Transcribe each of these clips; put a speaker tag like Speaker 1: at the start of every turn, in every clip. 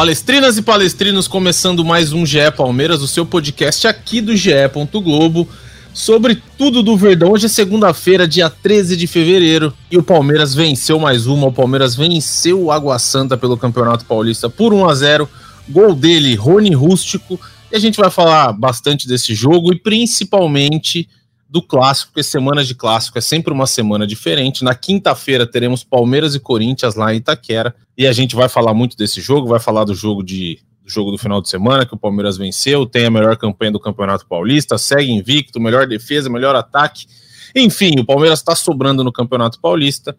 Speaker 1: Palestrinas e palestrinos, começando mais um GE Palmeiras, o seu podcast aqui do GE. Globo, sobre tudo do Verdão. Hoje é segunda-feira, dia 13 de fevereiro, e o Palmeiras venceu mais uma. O Palmeiras venceu o Água Santa pelo Campeonato Paulista por 1 a 0 Gol dele, Rony Rústico. E a gente vai falar bastante desse jogo e principalmente do clássico, porque semana de clássico é sempre uma semana diferente. Na quinta-feira teremos Palmeiras e Corinthians lá em Itaquera, e a gente vai falar muito desse jogo, vai falar do jogo de do jogo do final de semana que o Palmeiras venceu, tem a melhor campanha do Campeonato Paulista, segue invicto, melhor defesa, melhor ataque. Enfim, o Palmeiras está sobrando no Campeonato Paulista.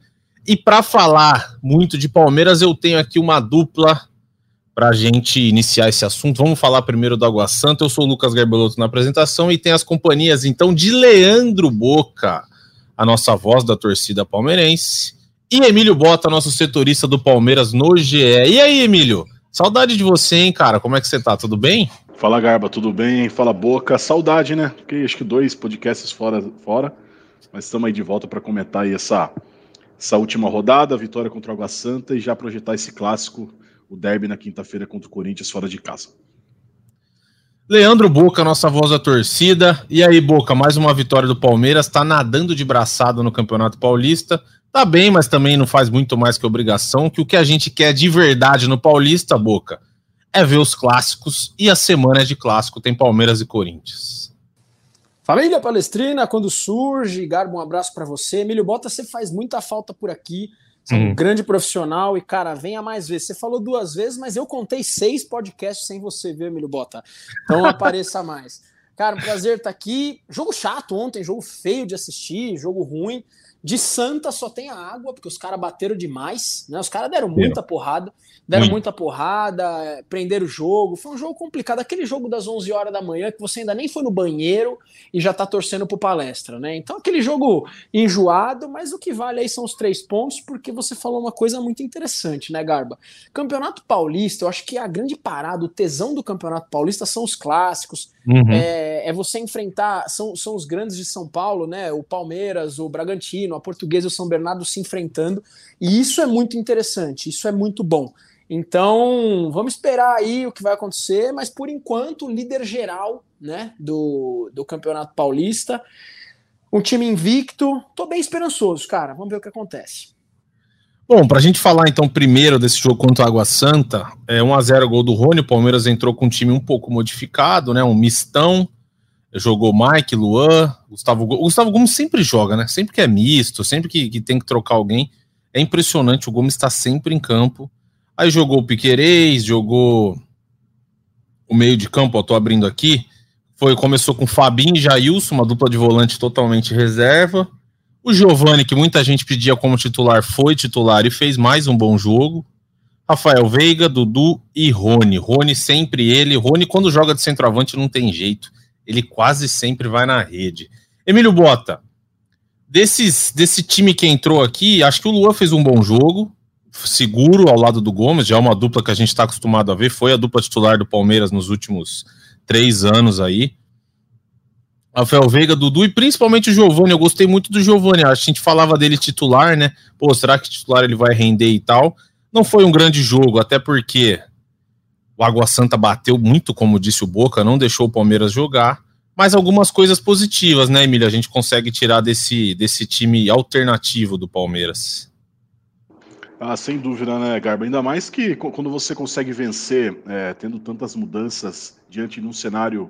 Speaker 1: E para falar muito de Palmeiras, eu tenho aqui uma dupla para a gente iniciar esse assunto, vamos falar primeiro do Água Santa. Eu sou o Lucas Garbelotto na apresentação e tem as companhias então de Leandro Boca, a nossa voz da torcida palmeirense, e Emílio Bota, nosso setorista do Palmeiras no GE. E aí, Emílio? Saudade de você, hein, cara? Como é que você tá? Tudo bem?
Speaker 2: Fala, Garba, tudo bem? Fala, Boca. Saudade, né? Porque acho que dois podcasts fora, fora mas estamos aí de volta para comentar aí essa, essa última rodada, a vitória contra o Água Santa e já projetar esse clássico o derby na quinta-feira contra o Corinthians fora de casa.
Speaker 1: Leandro Boca, nossa voz da torcida. E aí, Boca, mais uma vitória do Palmeiras, tá nadando de braçada no Campeonato Paulista. Tá bem, mas também não faz muito mais que obrigação, que o que a gente quer de verdade no Paulista, Boca, é ver os clássicos e a semana de clássico tem Palmeiras e Corinthians.
Speaker 3: Família Palestrina, quando surge, Garbo, um abraço para você. Emílio Bota, você faz muita falta por aqui. Você é um uhum. grande profissional e, cara, venha mais vezes. Você falou duas vezes, mas eu contei seis podcasts sem você ver, Emílio Bota. Então apareça mais. Cara, um prazer estar aqui. Jogo chato ontem, jogo feio de assistir, jogo ruim. De Santa só tem a água, porque os caras bateram demais, né? Os caras deram muita porrada, deram Muito. muita porrada, prenderam o jogo. Foi um jogo complicado. Aquele jogo das 11 horas da manhã que você ainda nem foi no banheiro e já tá torcendo pro palestra, né? Então, aquele jogo enjoado, mas o que vale aí são os três pontos, porque você falou uma coisa muito interessante, né, Garba? Campeonato Paulista, eu acho que a grande parada, o tesão do Campeonato Paulista são os clássicos, uhum. é, é você enfrentar, são, são os grandes de São Paulo, né? O Palmeiras, o Bragantino a Portuguesa e o São Bernardo se enfrentando, e isso é muito interessante, isso é muito bom. Então, vamos esperar aí o que vai acontecer, mas por enquanto, líder geral né, do, do Campeonato Paulista, um time invicto, tô bem esperançoso, cara, vamos ver o que acontece.
Speaker 1: Bom, para a gente falar então primeiro desse jogo contra o Água Santa, é 1x0 gol do Rony, o Palmeiras entrou com um time um pouco modificado, né, um mistão, jogou Mike, Luan, Gustavo Gomes. Gustavo Gomes sempre joga, né? Sempre que é misto, sempre que, que tem que trocar alguém. É impressionante, o Gomes está sempre em campo. Aí jogou o Piquerez, jogou o meio de campo, eu tô abrindo aqui. Foi, começou com Fabinho e Jailson, uma dupla de volante totalmente reserva. O Giovani, que muita gente pedia como titular, foi titular e fez mais um bom jogo. Rafael Veiga, Dudu e Rony. Rony sempre ele. Rony, quando joga de centroavante, não tem jeito ele quase sempre vai na rede. Emílio Bota, desses, desse time que entrou aqui, acho que o Luan fez um bom jogo, seguro ao lado do Gomes, já é uma dupla que a gente está acostumado a ver, foi a dupla titular do Palmeiras nos últimos três anos aí. Rafael Veiga, Dudu e principalmente o Giovani. Eu gostei muito do Giovani. A gente falava dele titular, né? Pô, será que titular ele vai render e tal? Não foi um grande jogo, até porque o Água Santa bateu muito, como disse o Boca, não deixou o Palmeiras jogar, mas algumas coisas positivas, né, Emílio? A gente consegue tirar desse, desse time alternativo do Palmeiras.
Speaker 2: Ah, sem dúvida, né, Garba? Ainda mais que quando você consegue vencer, é, tendo tantas mudanças diante de um cenário,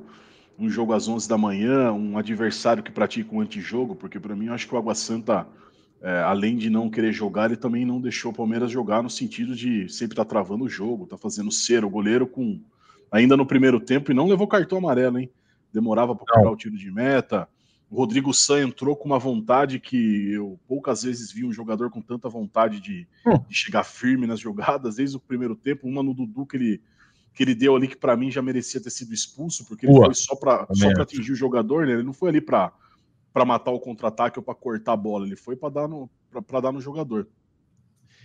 Speaker 2: um jogo às 11 da manhã, um adversário que pratica um antijogo, porque para mim eu acho que o Água Santa é, além de não querer jogar, ele também não deixou o Palmeiras jogar no sentido de sempre estar tá travando o jogo, tá fazendo ser o goleiro com ainda no primeiro tempo e não levou cartão amarelo, hein? demorava para cobrar o tiro de meta. O Rodrigo San entrou com uma vontade que eu poucas vezes vi um jogador com tanta vontade de, hum. de chegar firme nas jogadas, desde o primeiro tempo. Uma no Dudu que ele, que ele deu ali, que para mim já merecia ter sido expulso, porque ele Ua, foi só para atingir o jogador, né? ele não foi ali para matar o contra-ataque ou para cortar a bola, ele foi para dar, no, dar no jogador.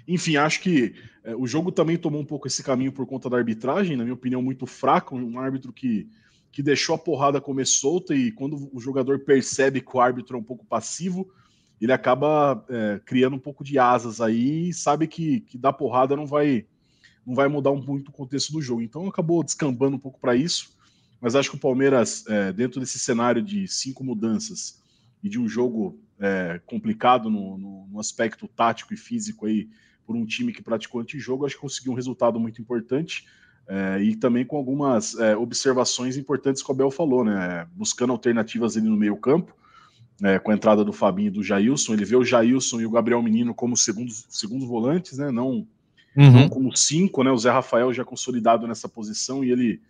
Speaker 2: Enfim, acho que é, o jogo também tomou um pouco esse caminho por conta da arbitragem, na minha opinião, muito fraco. Um árbitro que que deixou a porrada comer solta e quando o jogador percebe que o árbitro é um pouco passivo, ele acaba é, criando um pouco de asas aí e sabe que, que dar porrada não vai não vai mudar muito o contexto do jogo. Então acabou descambando um pouco para isso, mas acho que o Palmeiras, é, dentro desse cenário de cinco mudanças e de um jogo é, complicado no, no, no, aspecto tático e físico aí por um time que praticou antijogo, acho que conseguiu um resultado muito importante. É, e também com algumas é, observações importantes que o Abel falou, né? Buscando alternativas ali no meio campo, é, com a entrada do Fabinho e do Jailson. Ele vê o Jailson e o Gabriel Menino como segundos, segundos volantes, né? Não, uhum. não como cinco, né? O Zé Rafael já consolidado nessa posição e ele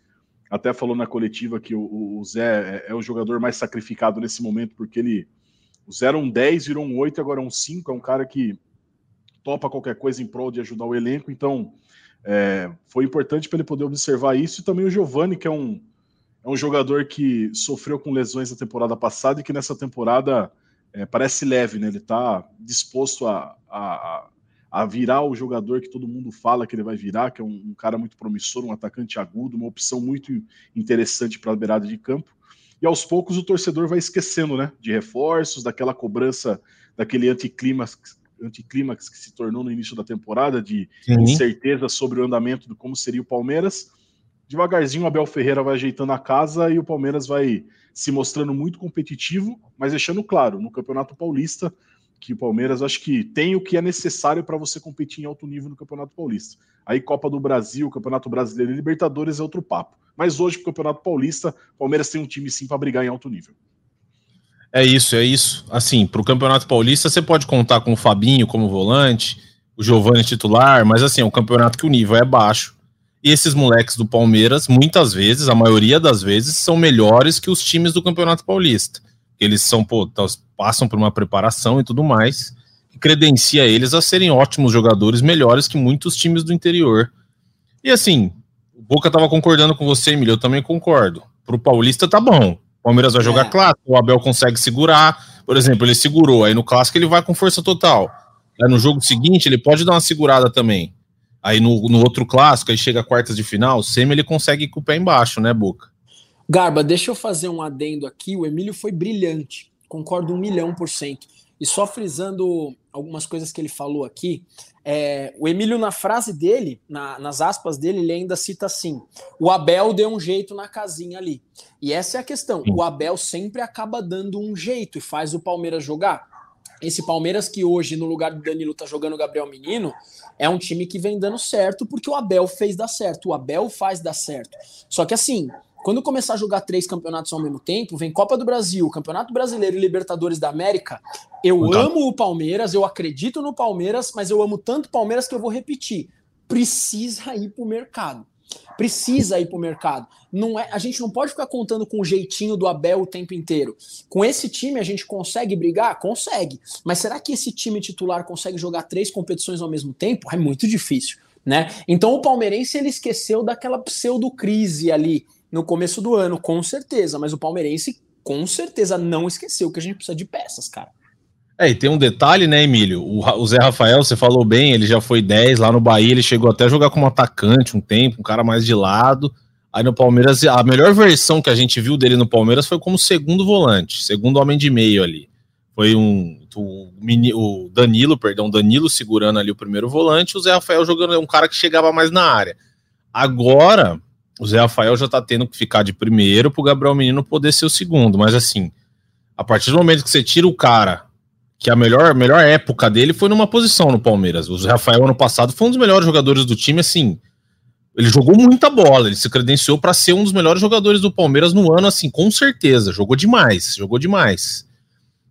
Speaker 2: até falou na coletiva que o, o Zé é, é, o jogador mais sacrificado nesse momento, porque ele. O Zé era um 10, virou um 8, agora é um 5. É um cara que topa qualquer coisa em prol de ajudar o elenco, então é, foi importante para ele poder observar isso e também o Giovani, que é um, é um jogador que sofreu com lesões na temporada passada e que nessa temporada é, parece leve, né? Ele está disposto a, a, a, virar o jogador que todo mundo fala que ele vai virar, que é um, um cara muito promissor, um atacante agudo, uma opção muito interessante para a beirada de campo. E aos poucos o torcedor vai esquecendo, né? De reforços, daquela cobrança, daquele anticlima anticlímax que se tornou no início da temporada, de Sim. incerteza sobre o andamento de como seria o Palmeiras. Devagarzinho o Abel Ferreira vai ajeitando a casa e o Palmeiras vai se mostrando muito competitivo, mas deixando claro, no Campeonato Paulista, que o Palmeiras acho que tem o que é necessário para você competir em alto nível no Campeonato Paulista. Aí Copa do Brasil, Campeonato Brasileiro e Libertadores é outro papo. Mas hoje, pro Campeonato Paulista, o Palmeiras tem um time sim para brigar em alto nível.
Speaker 1: É isso, é isso. Assim, para o Campeonato Paulista você pode contar com o Fabinho como volante, o Giovanni titular, mas assim, é um campeonato que o nível é baixo. E esses moleques do Palmeiras, muitas vezes, a maioria das vezes, são melhores que os times do Campeonato Paulista. Eles são, pô, passam por uma preparação e tudo mais, que credencia eles a serem ótimos jogadores, melhores que muitos times do interior. E assim, o Boca estava concordando com você, Emílio, eu também concordo. Para o Paulista tá bom. Palmeiras vai jogar é. clássico, o Abel consegue segurar. Por exemplo, ele segurou, aí no clássico ele vai com força total. Aí no jogo seguinte ele pode dar uma segurada também. Aí no, no outro clássico, aí chega a quartas de final, o Semi ele consegue ir com o pé embaixo, né, Boca?
Speaker 3: Garba, deixa eu fazer um adendo aqui. O Emílio foi brilhante, concordo um milhão por cento. E só frisando algumas coisas que ele falou aqui, é, o Emílio, na frase dele, na, nas aspas dele, ele ainda cita assim: o Abel deu um jeito na casinha ali. E essa é a questão. O Abel sempre acaba dando um jeito e faz o Palmeiras jogar. Esse Palmeiras que hoje, no lugar do Danilo, tá jogando o Gabriel Menino, é um time que vem dando certo porque o Abel fez dar certo. O Abel faz dar certo. Só que assim, quando começar a jogar três campeonatos ao mesmo tempo, vem Copa do Brasil, Campeonato Brasileiro e Libertadores da América. Eu então. amo o Palmeiras, eu acredito no Palmeiras, mas eu amo tanto o Palmeiras que eu vou repetir. Precisa ir para o mercado. Precisa ir para o mercado. Não é, a gente não pode ficar contando com o jeitinho do Abel o tempo inteiro. Com esse time a gente consegue brigar? Consegue. Mas será que esse time titular consegue jogar três competições ao mesmo tempo? É muito difícil. Né? Então o palmeirense ele esqueceu daquela pseudo crise ali no começo do ano, com certeza, mas o palmeirense com certeza não esqueceu que a gente precisa de peças, cara.
Speaker 1: É, e tem um detalhe, né, Emílio? O, o, Zé Rafael, você falou bem, ele já foi 10 lá no Bahia, ele chegou até a jogar como atacante um tempo, um cara mais de lado. Aí no Palmeiras, a melhor versão que a gente viu dele no Palmeiras foi como segundo volante, segundo homem de meio ali. Foi um o, o Danilo, perdão, Danilo segurando ali o primeiro volante, o Zé Rafael jogando um cara que chegava mais na área. Agora, o Zé Rafael já tá tendo que ficar de primeiro pro Gabriel Menino poder ser o segundo. Mas assim, a partir do momento que você tira o cara, que a melhor, melhor época dele foi numa posição no Palmeiras. O Zé Rafael, ano passado, foi um dos melhores jogadores do time, assim. Ele jogou muita bola, ele se credenciou para ser um dos melhores jogadores do Palmeiras no ano, assim, com certeza. Jogou demais, jogou demais.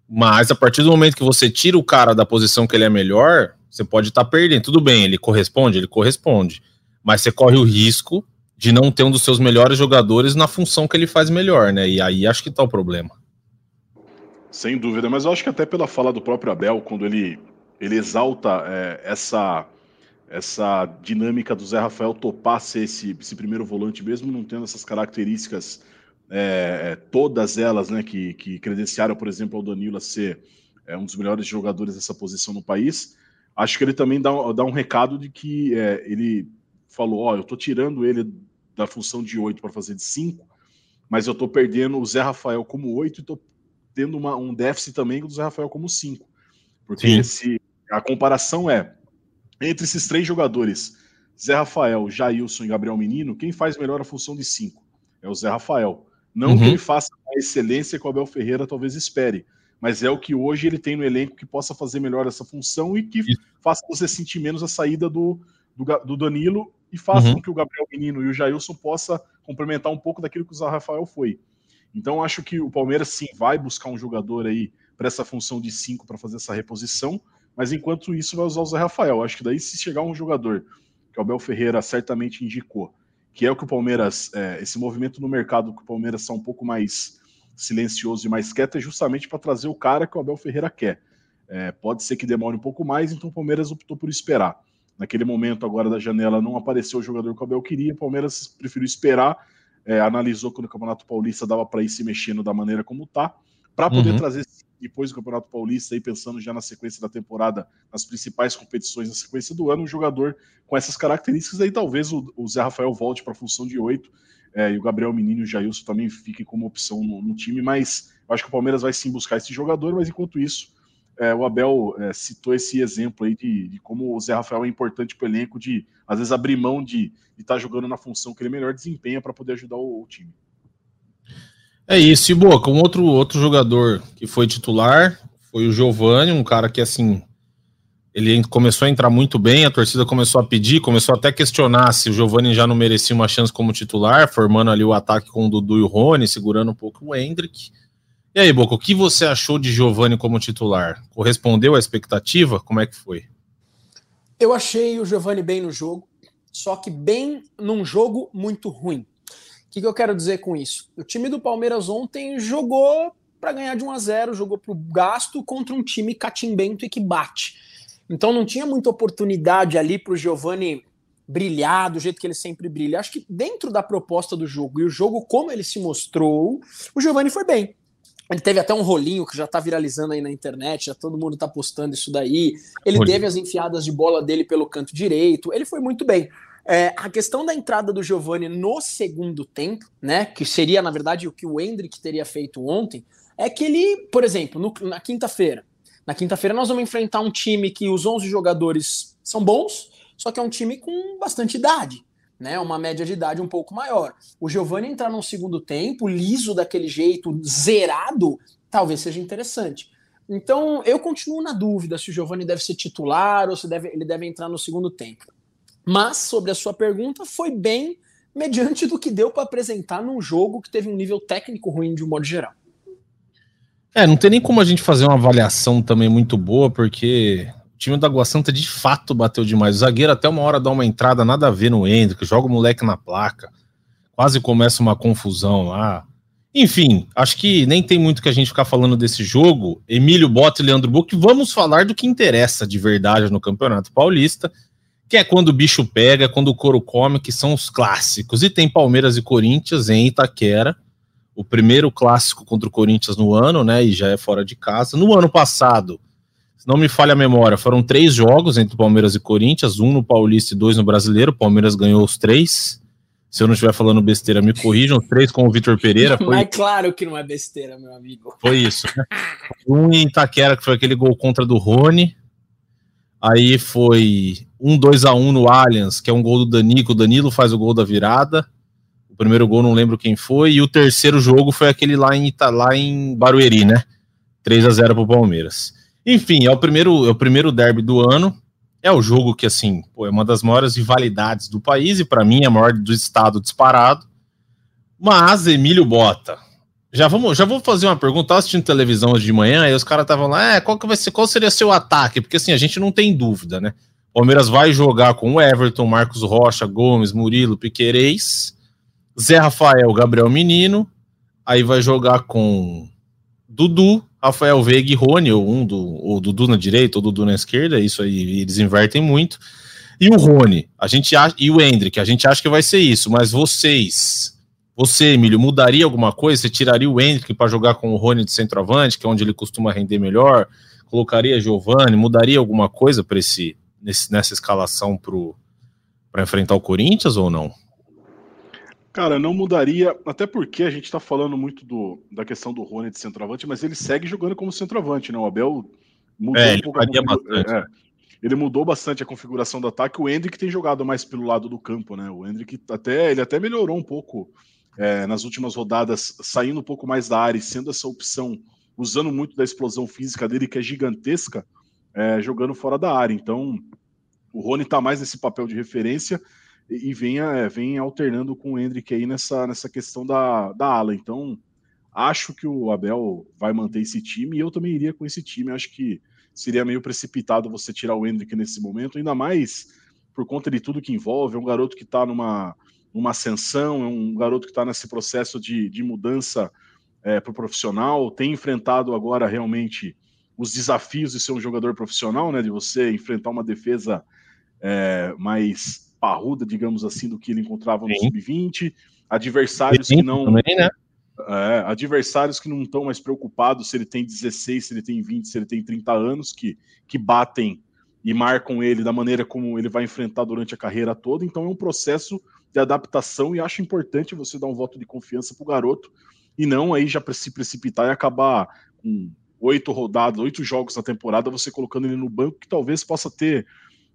Speaker 1: Mas a partir do momento que você tira o cara da posição que ele é melhor, você pode estar tá perdendo. Tudo bem, ele corresponde, ele corresponde. Mas você corre o risco de não ter um dos seus melhores jogadores na função que ele faz melhor, né? E aí acho que tá o problema.
Speaker 2: Sem dúvida, mas eu acho que até pela fala do próprio Abel, quando ele, ele exalta é, essa, essa dinâmica do Zé Rafael topar ser esse, esse primeiro volante, mesmo não tendo essas características, é, todas elas, né, que, que credenciaram, por exemplo, ao Danilo a ser é, um dos melhores jogadores dessa posição no país, acho que ele também dá, dá um recado de que é, ele falou: Ó, eu tô tirando ele da função de 8 para fazer de 5, mas eu tô perdendo o Zé Rafael como 8 e tô tendo uma, um déficit também do Zé Rafael como 5. Porque esse, a comparação é entre esses três jogadores, Zé Rafael, Jailson e Gabriel Menino, quem faz melhor a função de 5? É o Zé Rafael. Não uhum. que ele faça a excelência que o Abel Ferreira talvez espere, mas é o que hoje ele tem no elenco que possa fazer melhor essa função e que Isso. faça você sentir menos a saída do, do, do Danilo e faça uhum. com que o Gabriel Menino e o Jailson possa complementar um pouco daquilo que o Zé Rafael foi. Então acho que o Palmeiras sim vai buscar um jogador aí para essa função de 5 para fazer essa reposição, mas enquanto isso vai usar o Zé Rafael. Acho que daí se chegar um jogador que o Abel Ferreira certamente indicou, que é o que o Palmeiras, é, esse movimento no mercado que o Palmeiras está um pouco mais silencioso e mais quieto, é justamente para trazer o cara que o Abel Ferreira quer. É, pode ser que demore um pouco mais, então o Palmeiras optou por esperar. Naquele momento agora da janela não apareceu o jogador que o Abel queria, o Palmeiras preferiu esperar é, analisou quando o Campeonato Paulista dava para ir se mexendo da maneira como tá, para poder uhum. trazer depois do Campeonato Paulista, aí pensando já na sequência da temporada, nas principais competições na sequência do ano, um jogador com essas características, aí talvez o, o Zé Rafael volte para a função de oito, é, e o Gabriel Menino e o Jailson também fiquem como opção no, no, time, mas eu acho que o Palmeiras vai sim buscar esse jogador, mas enquanto isso, é, o Abel é, citou esse exemplo aí de, de, como o Zé Rafael é importante para o elenco, de às vezes abrir mão de estar tá jogando na função que ele melhor desempenha para poder ajudar o, o, time.
Speaker 1: É isso, e boa, com outro, outro jogador que foi titular foi o Giovani, um cara que assim ele começou a entrar muito bem, a torcida começou a pedir, começou até a questionar se o Giovani já não merecia uma chance como titular, formando ali o ataque com o Dudu e o Rony, segurando um pouco o Hendrick. E aí, Boca, o que você achou de Giovani como titular? Correspondeu à expectativa? Como é que foi?
Speaker 3: Eu achei o Giovani bem no jogo, só que bem num jogo muito ruim. O que, que eu quero dizer com isso? O time do Palmeiras ontem jogou para ganhar de 1 a 0, jogou para o gasto contra um time catimbento e que bate. Então não tinha muita oportunidade ali para o Giovani brilhar do jeito que ele sempre brilha. Acho que dentro da proposta do jogo e o jogo como ele se mostrou, o Giovani foi bem. Ele teve até um rolinho que já tá viralizando aí na internet, já todo mundo tá postando isso daí. Ele rolinho. teve as enfiadas de bola dele pelo canto direito, ele foi muito bem. É, a questão da entrada do Giovani no segundo tempo, né, que seria na verdade o que o Hendrick teria feito ontem, é que ele, por exemplo, no, na quinta-feira, na quinta-feira nós vamos enfrentar um time que os 11 jogadores são bons, só que é um time com bastante idade né? Uma média de idade um pouco maior. O Giovani entrar num segundo tempo, liso daquele jeito, zerado, talvez seja interessante. Então, eu continuo na dúvida se o Giovani deve ser titular ou se deve, ele deve entrar no segundo tempo. Mas, sobre a sua pergunta, foi bem mediante do que deu para apresentar num jogo que teve um nível técnico ruim de um modo geral.
Speaker 1: É, não tem nem como a gente fazer uma avaliação também muito boa, porque time da Água Santa de fato bateu demais. O zagueiro até uma hora dá uma entrada nada a ver no Hendrick, joga o moleque na placa. Quase começa uma confusão lá. Enfim, acho que nem tem muito que a gente ficar falando desse jogo. Emílio Bota e Leandro Buck, vamos falar do que interessa de verdade no Campeonato Paulista, que é quando o bicho pega, quando o couro come, que são os clássicos. E tem Palmeiras e Corinthians em Itaquera, o primeiro clássico contra o Corinthians no ano, né? E já é fora de casa. No ano passado, não me falha a memória, foram três jogos entre Palmeiras e Corinthians, um no Paulista e dois no Brasileiro. O Palmeiras ganhou os três. Se eu não estiver falando besteira, me corrijam. Três com o Vitor Pereira.
Speaker 3: Foi... Mas claro que não é besteira, meu amigo.
Speaker 1: Foi isso. Né? Um em Itaquera, que foi aquele gol contra do Rony. Aí foi um 2 a 1 no Allianz, que é um gol do Danico. O Danilo faz o gol da virada. O primeiro gol não lembro quem foi. E o terceiro jogo foi aquele lá em, lá em Barueri, né? 3 a 0 para o Palmeiras. Enfim, é o primeiro, é o primeiro derby do ano. É o jogo que, assim, pô, é uma das maiores rivalidades do país e, para mim, é a maior do estado disparado. Mas, Emílio Bota, já, vamos, já vou fazer uma pergunta. Tava assistindo televisão hoje de manhã e os caras estavam lá, é, qual, que vai ser, qual seria seu ataque? Porque, assim, a gente não tem dúvida, né? Palmeiras vai jogar com o Everton, Marcos Rocha, Gomes, Murilo, Piquerez, Zé Rafael, Gabriel Menino. Aí vai jogar com Dudu, Rafael Veiga e Rony, ou um do ou Dudu na direita ou Dudu na esquerda, isso aí eles invertem muito. E o Rony, a gente acha, e o Hendrick, a gente acha que vai ser isso, mas vocês, você, Emílio, mudaria alguma coisa? Você tiraria o Hendrick para jogar com o Rony de centroavante, que é onde ele costuma render melhor? Colocaria Giovani, mudaria alguma coisa para esse nessa escalação para enfrentar o Corinthians ou não?
Speaker 2: Cara, não mudaria, até porque a gente tá falando muito do, da questão do Rony de centroavante, mas ele segue jogando como centroavante, né? O Abel mudou
Speaker 1: é,
Speaker 2: um pouco
Speaker 1: ele, bastante.
Speaker 2: É, ele mudou bastante a configuração do ataque. O Hendrick tem jogado mais pelo lado do campo, né? O Hendrick até, ele até melhorou um pouco é, nas últimas rodadas, saindo um pouco mais da área e sendo essa opção, usando muito da explosão física dele, que é gigantesca, é, jogando fora da área. Então, o Rony tá mais nesse papel de referência e vem, é, vem alternando com o Hendrick aí nessa, nessa questão da, da ala. Então, acho que o Abel vai manter esse time e eu também iria com esse time. Acho que seria meio precipitado você tirar o Hendrick nesse momento, ainda mais por conta de tudo que envolve. É um garoto que está numa, numa ascensão, é um garoto que está nesse processo de, de mudança é, para o profissional, tem enfrentado agora realmente os desafios de ser um jogador profissional, né? De você enfrentar uma defesa é, mais parruda, digamos assim, do que ele encontrava no sub-20, adversários que não. Também, né? É, adversários que não estão mais preocupados se ele tem 16, se ele tem 20, se ele tem 30 anos, que, que batem e marcam ele da maneira como ele vai enfrentar durante a carreira toda. Então é um processo de adaptação e acho importante você dar um voto de confiança para o garoto e não aí já se precipitar e acabar com oito rodadas, oito jogos na temporada, você colocando ele no banco que talvez possa ter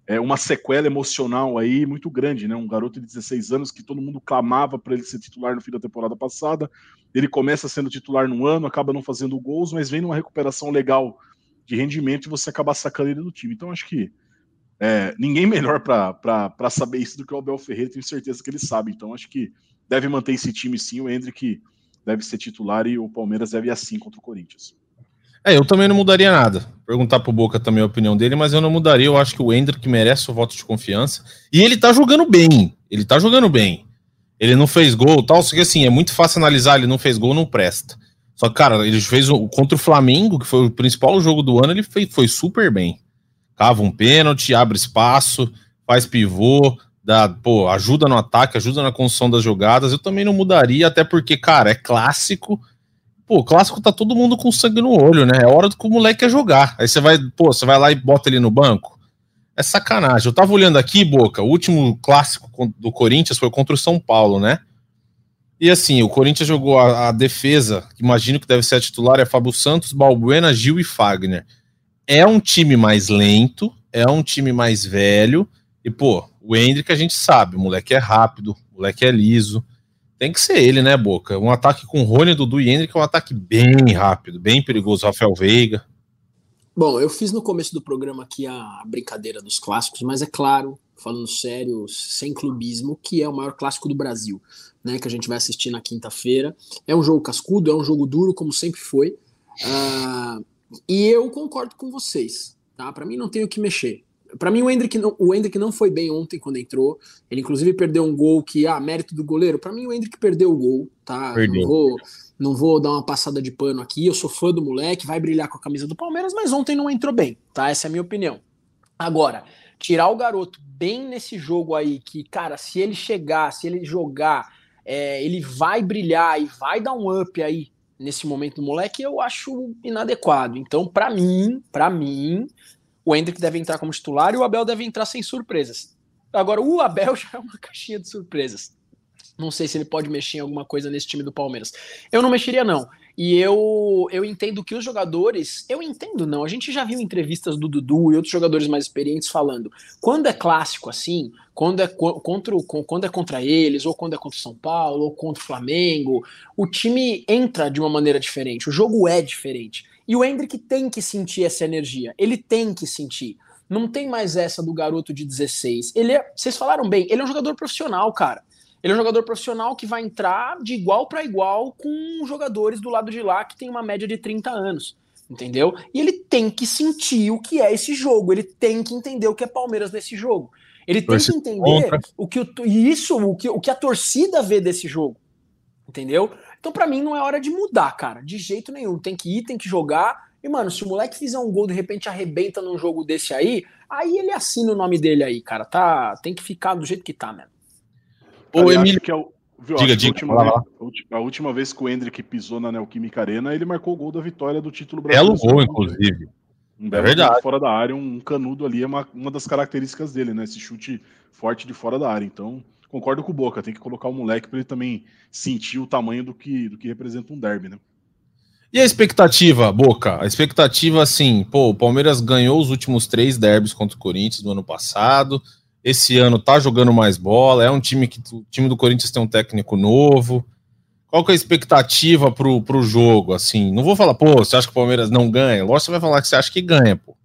Speaker 2: é, uma sequela emocional aí muito grande, né? Um garoto de 16 anos que todo mundo clamava para ele ser titular no fim da temporada passada. Ele começa sendo titular no ano, acaba não fazendo gols, mas vem numa recuperação legal de rendimento e você acaba sacando ele do time. Então acho que é, ninguém melhor para saber isso do que o Abel Ferreira, tenho certeza que ele sabe. Então acho que deve manter esse time sim. O Hendrick deve ser titular e o Palmeiras deve ir assim contra o Corinthians.
Speaker 1: É, eu também não mudaria nada. Perguntar pro Boca também a opinião dele, mas eu não mudaria. Eu acho que o Hendrick merece o voto de confiança. E ele tá jogando bem. Ele tá jogando bem. Ele não fez gol tal, só que assim, é muito fácil analisar, ele não fez gol, não presta. Só que, cara, ele fez o, contra o Flamengo, que foi o principal jogo do ano, ele foi, foi super bem. Cava um pênalti, abre espaço, faz pivô, dá, pô, ajuda no ataque, ajuda na construção das jogadas. Eu também não mudaria, até porque, cara, é clássico Pô, clássico tá todo mundo com sangue no olho, né? É hora que o moleque quer jogar. Aí você vai, pô, você vai lá e bota ele no banco. É sacanagem. Eu tava olhando aqui, Boca, o último clássico do Corinthians foi contra o São Paulo, né? E assim, o Corinthians jogou a, a defesa, imagino que deve ser a titular, é Fábio Santos, Balbuena, Gil e Fagner. É um time mais lento, é um time mais velho, e pô, o Hendrick a gente sabe, o moleque é rápido, o moleque é liso, tem que ser ele, né, Boca? Um ataque com Rony, Dudu e Hendrick é um ataque bem rápido, bem perigoso. Rafael Veiga.
Speaker 3: Bom, eu fiz no começo do programa aqui a brincadeira dos clássicos, mas é claro, falando sério, sem clubismo, que é o maior clássico do Brasil, né? Que a gente vai assistir na quinta-feira. É um jogo cascudo, é um jogo duro, como sempre foi. Uh, e eu concordo com vocês, tá? Para mim não tem o que mexer. Para mim, o Hendrick, não, o Hendrick não foi bem ontem quando entrou. Ele, inclusive, perdeu um gol que, ah, mérito do goleiro. Para mim, o Hendrick perdeu o gol, tá? Perdeu. Não vou, não vou dar uma passada de pano aqui. Eu sou fã do moleque, vai brilhar com a camisa do Palmeiras, mas ontem não entrou bem, tá? Essa é a minha opinião. Agora, tirar o garoto bem nesse jogo aí, que, cara, se ele chegar, se ele jogar, é, ele vai brilhar e vai dar um up aí nesse momento do moleque, eu acho inadequado. Então, para mim, para mim, o Hendrick deve entrar como titular e o Abel deve entrar sem surpresas. Agora, o Abel já é uma caixinha de surpresas. Não sei se ele pode mexer em alguma coisa nesse time do Palmeiras. Eu não mexeria, não. E eu, eu entendo que os jogadores. Eu entendo, não. A gente já viu entrevistas do Dudu e outros jogadores mais experientes falando. Quando é clássico assim, quando é contra, quando é contra eles, ou quando é contra o São Paulo, ou contra o Flamengo, o time entra de uma maneira diferente. O jogo é diferente. E o Hendrick tem que sentir essa energia. Ele tem que sentir. Não tem mais essa do garoto de 16. Ele é, vocês falaram bem, ele é um jogador profissional, cara. Ele é um jogador profissional que vai entrar de igual para igual com jogadores do lado de lá que tem uma média de 30 anos. entendeu? E ele tem que sentir o que é esse jogo, ele tem que entender o que é Palmeiras nesse jogo. Ele tem que entender contra. o que o, isso, o que, o que a torcida vê desse jogo. Entendeu? Então, para mim, não é hora de mudar, cara. De jeito nenhum. Tem que ir, tem que jogar. E, mano, se o moleque fizer um gol, de repente arrebenta num jogo desse aí, aí ele assina o nome dele aí, cara. Tá, tem que ficar do jeito que tá mesmo.
Speaker 2: O Emílio. Que é o, viu, diga, diga. A última, lá, vez, a última vez que o Hendrick pisou na Neoquímica Arena, ele marcou o gol da vitória do título
Speaker 1: brasileiro. Belo gol, inclusive.
Speaker 2: Um é verdade. fora da área, um canudo ali é uma, uma das características dele, né? Esse chute forte de fora da área. Então, concordo com o Boca, tem que colocar o moleque para ele também sentir o tamanho do que, do que representa um derby, né?
Speaker 1: E a expectativa, Boca? A expectativa, assim, pô, o Palmeiras ganhou os últimos três derbys contra o Corinthians no ano passado. Esse ano tá jogando mais bola. É um time que o time do Corinthians tem um técnico novo. Qual que é a expectativa pro, pro jogo? Assim, não vou falar, pô, você acha que o Palmeiras não ganha? Lógico que você vai falar que você acha que ganha, pô.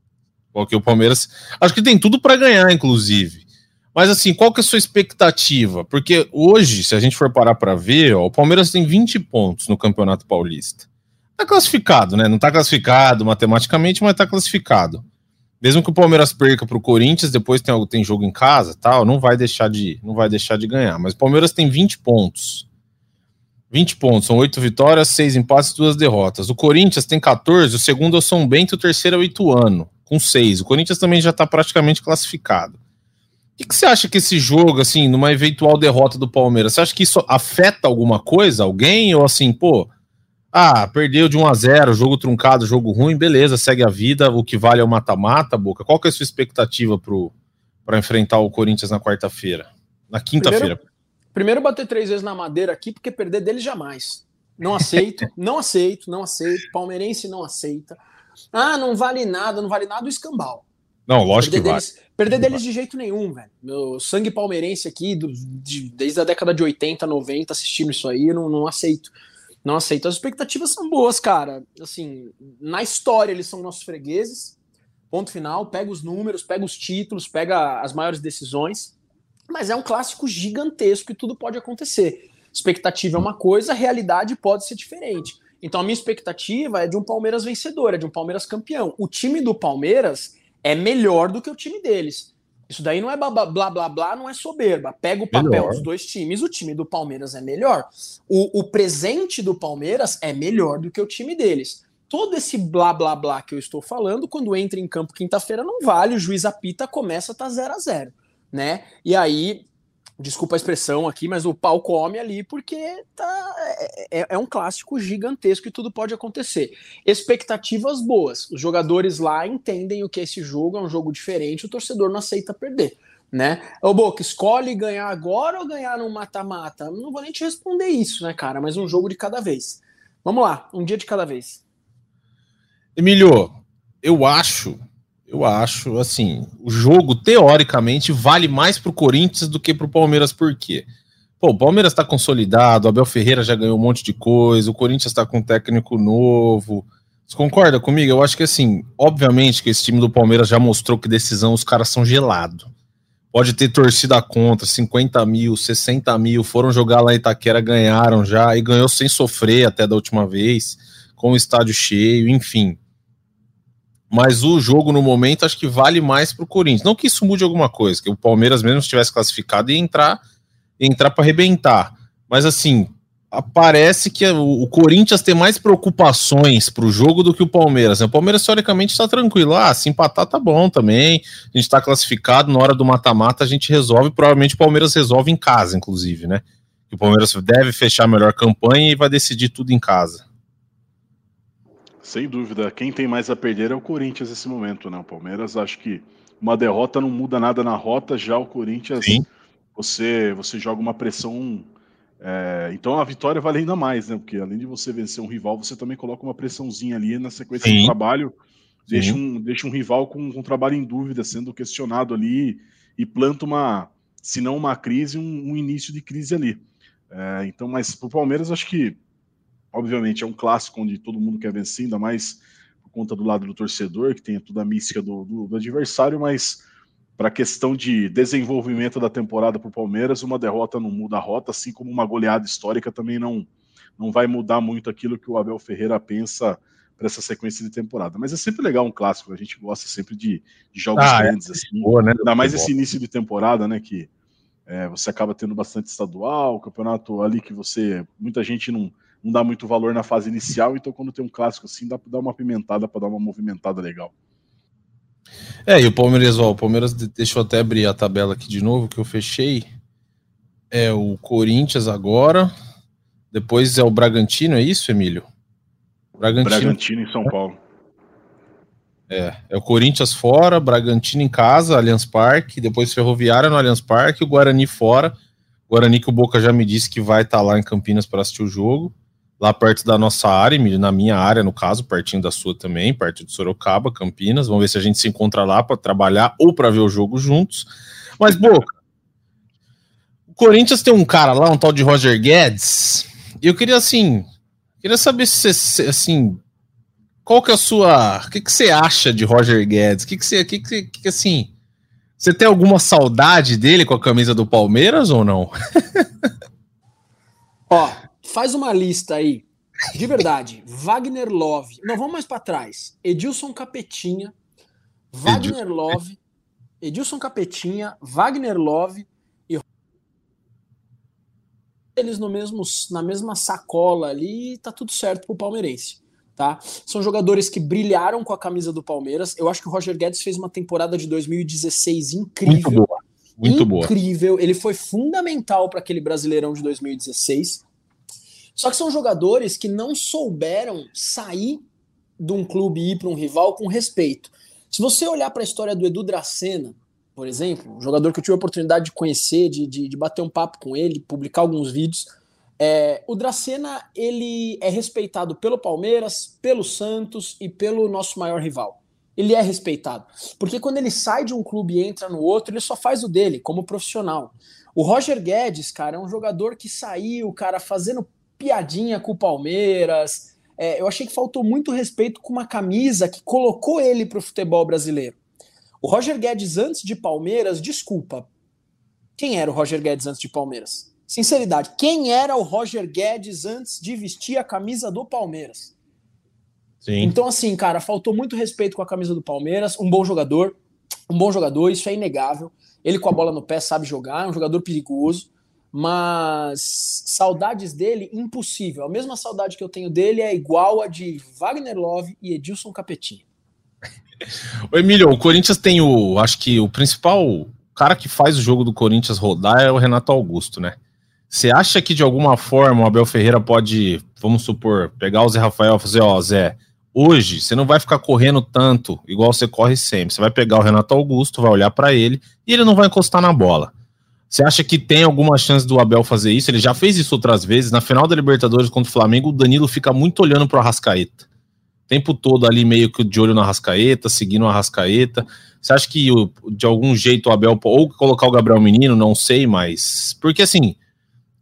Speaker 1: Porque o Palmeiras. Acho que tem tudo para ganhar, inclusive. Mas assim, qual que é a sua expectativa? Porque hoje, se a gente for parar para ver, ó, o Palmeiras tem 20 pontos no Campeonato Paulista. Tá classificado, né? Não tá classificado matematicamente, mas tá classificado. Mesmo que o Palmeiras perca para o Corinthians, depois tem, tem jogo em casa, tal, não vai deixar de não vai deixar de ganhar. Mas o Palmeiras tem 20 pontos. 20 pontos, são 8 vitórias, 6 empates e 2 derrotas. O Corinthians tem 14, o segundo é o São Bento o terceiro é o Ituano, com 6. O Corinthians também já está praticamente classificado. O que, que, você acha que esse jogo, assim, numa eventual derrota do Palmeiras, você acha que isso afeta alguma coisa, alguém? Ou assim, pô, ah, perdeu de 1 a 0 jogo truncado, jogo ruim, beleza, segue a vida, o que vale é o mata-mata, Boca. Qual que é a sua expectativa para enfrentar o Corinthians na quarta-feira? Na quinta-feira?
Speaker 3: Primeiro bater três vezes na madeira aqui, porque perder dele jamais. Não aceito, não aceito, não aceito. Palmeirense não aceita. Ah, não vale nada, não vale nada o escambau.
Speaker 1: Não, lógico
Speaker 3: perder
Speaker 1: que
Speaker 3: deles, vale. Perder deles de jeito nenhum, velho. Meu sangue palmeirense aqui, do, de, desde a década de 80, 90, assistindo isso aí, eu não, não aceito. Não aceito. As expectativas são boas, cara. Assim, na história eles são nossos fregueses. Ponto final. Pega os números, pega os títulos, pega as maiores decisões mas é um clássico gigantesco e tudo pode acontecer. Expectativa é uma coisa, a realidade pode ser diferente. Então a minha expectativa é de um Palmeiras vencedor, é de um Palmeiras campeão. O time do Palmeiras é melhor do que o time deles. Isso daí não é blá blá blá, blá, não é soberba. Pega o papel melhor. dos dois times, o time do Palmeiras é melhor. O, o presente do Palmeiras é melhor do que o time deles. Todo esse blá blá blá que eu estou falando, quando entra em campo quinta-feira, não vale. O juiz apita, começa a estar tá 0 a 0 né? E aí, desculpa a expressão aqui, mas o pau come ali porque tá, é, é, é, um clássico gigantesco e tudo pode acontecer. Expectativas boas. Os jogadores lá entendem o que é esse jogo, é um jogo diferente, o torcedor não aceita perder. Né? O Boca, escolhe ganhar agora ou ganhar no mata-mata? Não vou nem te responder isso, né, cara? Mas um jogo de cada vez. Vamos lá, um dia de cada vez.
Speaker 1: Emílio, eu acho eu acho, assim, o jogo, teoricamente, vale mais pro Corinthians do que pro Palmeiras, por quê? Pô, o Palmeiras tá consolidado, o Abel Ferreira já ganhou um monte de coisa, o Corinthians tá com um técnico novo. Você concorda comigo? Eu acho que, assim, obviamente que esse time do Palmeiras já mostrou que decisão os caras são gelados. Pode ter torcida contra, 50 mil, 60 mil, foram jogar lá em Itaquera, ganharam já, e ganhou sem sofrer até da última vez, com o estádio cheio, enfim mas o jogo no momento acho que vale mais para o Corinthians. Não que isso mude alguma coisa, que o Palmeiras mesmo estivesse classificado e entrar entrar para arrebentar. Mas assim, parece que o, Corinthians tem mais preocupações para o jogo do que o Palmeiras. Né? O Palmeiras, teoricamente, está tranquilo. Ah, se empatar tá bom também. A gente está classificado, na hora do mata-mata a gente resolve. Provavelmente o Palmeiras resolve em casa, inclusive, né? O Palmeiras deve fechar a melhor campanha e vai decidir tudo em casa.
Speaker 2: Sem dúvida. Quem tem mais a perder é o Corinthians nesse momento, né? O Palmeiras, acho que uma derrota não muda nada na rota, já o Corinthians, Sim. você você joga uma pressão. É, então a vitória vale ainda mais, né? Porque além de você vencer um rival, você também coloca uma pressãozinha ali na sequência Sim. do trabalho, deixa um, deixa um rival com, com um trabalho em dúvida, sendo questionado ali e planta uma, se não uma crise, um, um início de crise ali. É, então, mas para o Palmeiras, acho que Obviamente é um clássico onde todo mundo quer vencer, ainda mais por conta do lado do torcedor, que tem toda a mística do, do, do adversário, mas para a questão de desenvolvimento da temporada para o Palmeiras, uma derrota não muda a rota, assim como uma goleada histórica também não, não vai mudar muito aquilo que o Abel Ferreira pensa para essa sequência de temporada. Mas é sempre legal um clássico, a gente gosta sempre de, de jogos ah, é. grandes, é. assim. Boa, né? Ainda mais esse início de temporada, né? Que é, você acaba tendo bastante estadual, campeonato ali que você. Muita gente não, não dá muito valor na fase inicial, então quando tem um clássico assim, dá para dar uma pimentada, para dar uma movimentada legal.
Speaker 1: É, e o Palmeiras, ó, o Palmeiras, deixa eu até abrir a tabela aqui de novo, que eu fechei. É o Corinthians agora, depois é o Bragantino, é isso, Emílio?
Speaker 2: Bragantino, Bragantino em São Paulo.
Speaker 1: É, é o Corinthians fora, Bragantino em casa, Allianz Parque, depois Ferroviária no Allianz Parque, o Guarani fora. Guarani que o Boca já me disse que vai estar tá lá em Campinas para assistir o jogo, lá perto da nossa área, na minha área, no caso, pertinho da sua também, perto de Sorocaba, Campinas. Vamos ver se a gente se encontra lá para trabalhar ou para ver o jogo juntos. Mas, Boca, o Corinthians tem um cara lá, um tal de Roger Guedes, e eu queria, assim, queria saber se você, assim, qual que é a sua. O que, que você acha de Roger Guedes? O que, que você. Que, que, que, assim. Você tem alguma saudade dele com a camisa do Palmeiras ou não?
Speaker 3: Ó, faz uma lista aí. De verdade. Wagner Love. Não, vamos mais para trás. Edilson Capetinha. Wagner Edilson. Love. Edilson Capetinha. Wagner Love. E eles no mesmo, na mesma sacola ali, tá tudo certo pro palmeirense tá? São jogadores que brilharam com a camisa do Palmeiras. Eu acho que o Roger Guedes fez uma temporada de 2016 incrível.
Speaker 1: Muito boa. Muito
Speaker 3: incrível. Boa. Ele foi fundamental para aquele Brasileirão de 2016. Só que são jogadores que não souberam sair de um clube e ir para um rival com respeito. Se você olhar para a história do Edu Dracena, por exemplo, um jogador que eu tive a oportunidade de conhecer, de, de, de bater um papo com ele, publicar alguns vídeos, é, o Dracena ele é respeitado pelo Palmeiras, pelo Santos e pelo nosso maior rival. Ele é respeitado. Porque quando ele sai de um clube e entra no outro, ele só faz o dele, como profissional. O Roger Guedes, cara, é um jogador que saiu, cara, fazendo piadinha com o Palmeiras. É, eu achei que faltou muito respeito com uma camisa que colocou ele para o futebol brasileiro. O Roger Guedes antes de Palmeiras, desculpa. Quem era o Roger Guedes antes de Palmeiras? Sinceridade, quem era o Roger Guedes antes de vestir a camisa do Palmeiras? Sim. Então, assim, cara, faltou muito respeito com a camisa do Palmeiras. Um bom jogador, um bom jogador, isso é inegável. Ele com a bola no pé sabe jogar, é um jogador perigoso, mas saudades dele, impossível. A mesma saudade que eu tenho dele é igual a de Wagner Love e Edilson Capetinho.
Speaker 1: Emílio, o Corinthians tem o, acho que o principal cara que faz o jogo do Corinthians rodar é o Renato Augusto, né? Você acha que de alguma forma o Abel Ferreira pode, vamos supor, pegar o Zé Rafael e fazer, ó, Zé, hoje você não vai ficar correndo tanto igual você corre sempre. Você vai pegar o Renato Augusto, vai olhar para ele e ele não vai encostar na bola. Você acha que tem alguma chance do Abel fazer isso? Ele já fez isso outras vezes. Na final da Libertadores contra o Flamengo, o Danilo fica muito olhando pro Arrascaeta. O tempo todo ali meio que de olho na Arrascaeta, seguindo o Arrascaeta. Você acha que de algum jeito o Abel, ou colocar o Gabriel Menino, não sei, mas. Porque assim,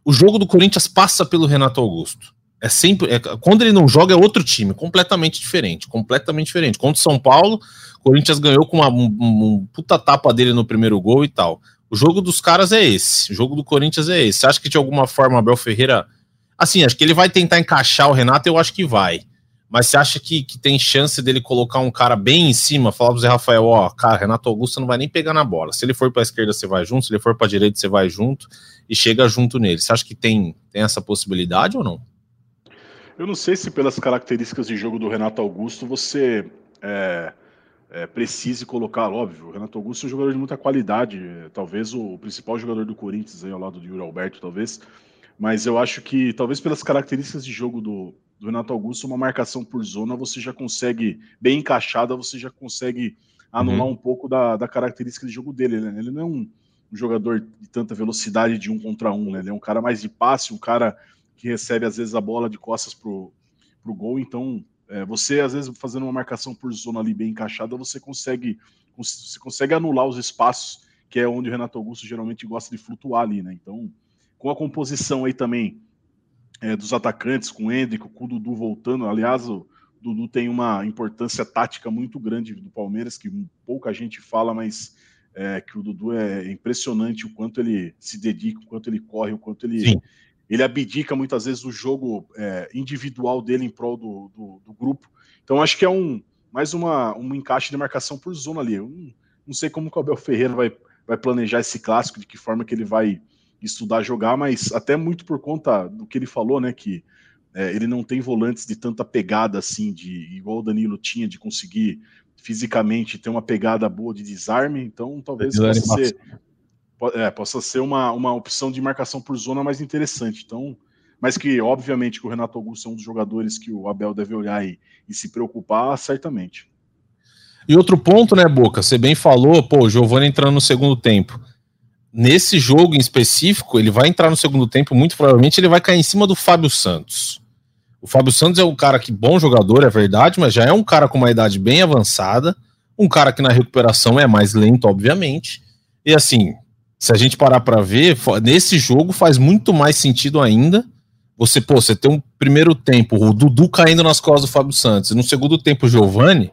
Speaker 1: o jogo do Corinthians passa pelo Renato Augusto. É sempre. É, quando ele não joga, é outro time, completamente diferente. Completamente diferente. Contra o São Paulo, o Corinthians ganhou com uma um, um puta tapa dele no primeiro gol e tal. O jogo dos caras é esse. O jogo do Corinthians é esse. Você acha que de alguma forma o Abel Ferreira. Assim, acho que ele vai tentar encaixar o Renato, eu acho que vai. Mas você acha que, que tem chance dele colocar um cara bem em cima, falar pro Zé Rafael, ó, cara, Renato Augusto não vai nem pegar na bola. Se ele for para a esquerda, você vai junto, se ele for para a direita, você vai junto e chega junto nele. Você acha que tem, tem essa possibilidade ou não?
Speaker 2: Eu não sei se pelas características de jogo do Renato Augusto você é, é, precise colocar, óbvio, o Renato Augusto é um jogador de muita qualidade, talvez o principal jogador do Corinthians aí ao lado do Yuri Alberto, talvez, mas eu acho que talvez pelas características de jogo do, do Renato Augusto, uma marcação por zona, você já consegue, bem encaixada, você já consegue anular uhum. um pouco da, da característica de jogo dele. Né? Ele não é um, um, jogador de tanta velocidade de um contra um, né? ele é um cara mais de passe, um cara que recebe às vezes a bola de costas pro, pro gol, então é, você às vezes fazendo uma marcação por zona ali bem encaixada, você consegue, você consegue anular os espaços, que é onde o Renato Augusto geralmente gosta de flutuar ali, né? Então, com a composição aí também é, dos atacantes, com o Hendrick, com o Dudu voltando. Aliás, o Dudu tem uma importância tática muito grande do Palmeiras, que pouca gente fala, mas é, que o Dudu é impressionante o quanto ele se dedica, o quanto ele corre, o quanto ele, Sim. Ele abdica muitas vezes o jogo é, individual dele em prol do, do, do, grupo. Então acho que é um mais uma, um encaixe de marcação por zona ali. Eu não, não sei como o Abel Ferreira vai, vai planejar esse clássico, de que forma que ele vai estudar jogar, mas até muito por conta do que ele falou, né? Que é, ele não tem volantes de tanta pegada assim, de igual o Danilo tinha, de conseguir fisicamente ter uma pegada boa de desarme. Então talvez possa ser, é, possa ser uma, uma opção de marcação por zona mais interessante. Então mas que, obviamente, que o Renato Augusto é um dos jogadores que o Abel deve olhar e, e se preocupar, certamente.
Speaker 1: E outro ponto, né, Boca? Você bem falou, pô, o Giovanni entrando no segundo tempo. Nesse jogo em específico, ele vai entrar no segundo tempo, muito provavelmente ele vai cair em cima do Fábio Santos. O Fábio Santos é um cara que, bom jogador, é verdade, mas já é um cara com uma idade bem avançada, um cara que na recuperação é mais lento, obviamente. E assim, se a gente parar para ver, nesse jogo faz muito mais sentido ainda você, pô, você tem um primeiro tempo, o Dudu caindo nas costas do Fábio Santos, e no segundo tempo o Giovani,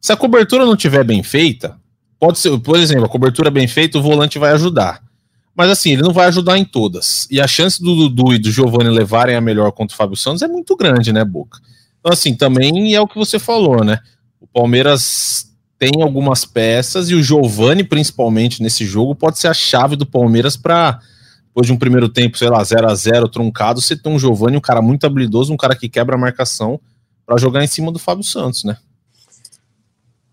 Speaker 1: se a cobertura não tiver bem feita, pode ser, por exemplo, a cobertura bem feita, o volante vai ajudar. Mas assim, ele não vai ajudar em todas. E a chance do Dudu e do Giovani levarem a melhor contra o Fábio Santos é muito grande, né, Boca? Então, assim, também é o que você falou, né? O Palmeiras tem algumas peças e o Giovani, principalmente nesse jogo, pode ser a chave do Palmeiras para depois de um primeiro tempo, sei lá, 0 a 0 truncado, você tem um Giovani, um cara muito habilidoso, um cara que quebra a marcação para jogar em cima do Fábio Santos, né?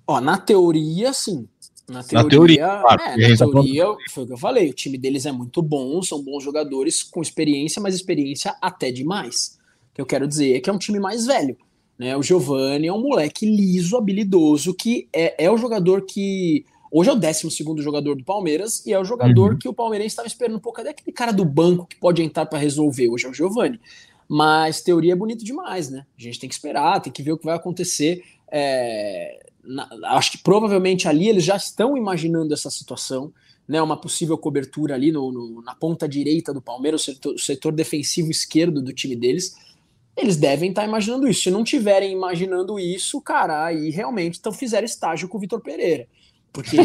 Speaker 3: Ó, na teoria, sim. Na teoria, na teoria, claro, é, na teoria foi o que eu falei. O time deles é muito bom, são bons jogadores com experiência, mas experiência até demais. O que eu quero dizer é que é um time mais velho. Né? O Giovani é um moleque liso, habilidoso, que é, é o jogador que Hoje é o 12 jogador do Palmeiras e é o jogador uhum. que o palmeirense estava esperando um pouco. Cadê aquele cara do banco que pode entrar para resolver? Hoje é o Giovani. Mas teoria é bonito demais, né? A gente tem que esperar, tem que ver o que vai acontecer. É, na, acho que provavelmente ali eles já estão imaginando essa situação, né? Uma possível cobertura ali no, no, na ponta direita do Palmeiras, o setor, o setor defensivo esquerdo do time deles eles devem estar imaginando isso. Se não tiverem imaginando isso, cara, aí realmente então fizeram estágio com o Vitor Pereira. Porque,